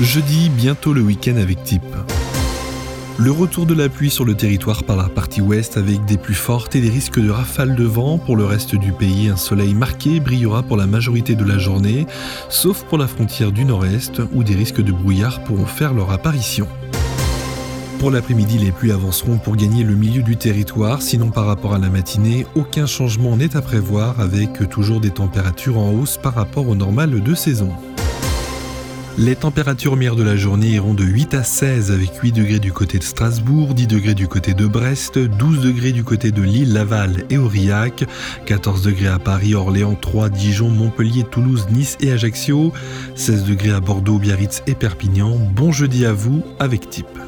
Jeudi, bientôt le week-end avec type. Le retour de la pluie sur le territoire par la partie ouest avec des pluies fortes et des risques de rafales de vent. Pour le reste du pays, un soleil marqué brillera pour la majorité de la journée, sauf pour la frontière du nord-est où des risques de brouillard pourront faire leur apparition. Pour l'après-midi, les pluies avanceront pour gagner le milieu du territoire, sinon par rapport à la matinée, aucun changement n'est à prévoir avec toujours des températures en hausse par rapport au normal de saison. Les températures meilleures de la journée iront de 8 à 16 avec 8 degrés du côté de Strasbourg, 10 degrés du côté de Brest, 12 degrés du côté de Lille, Laval et Aurillac, 14 degrés à Paris, Orléans, Troyes, Dijon, Montpellier, Toulouse, Nice et Ajaccio, 16 degrés à Bordeaux, Biarritz et Perpignan. Bon jeudi à vous avec Type.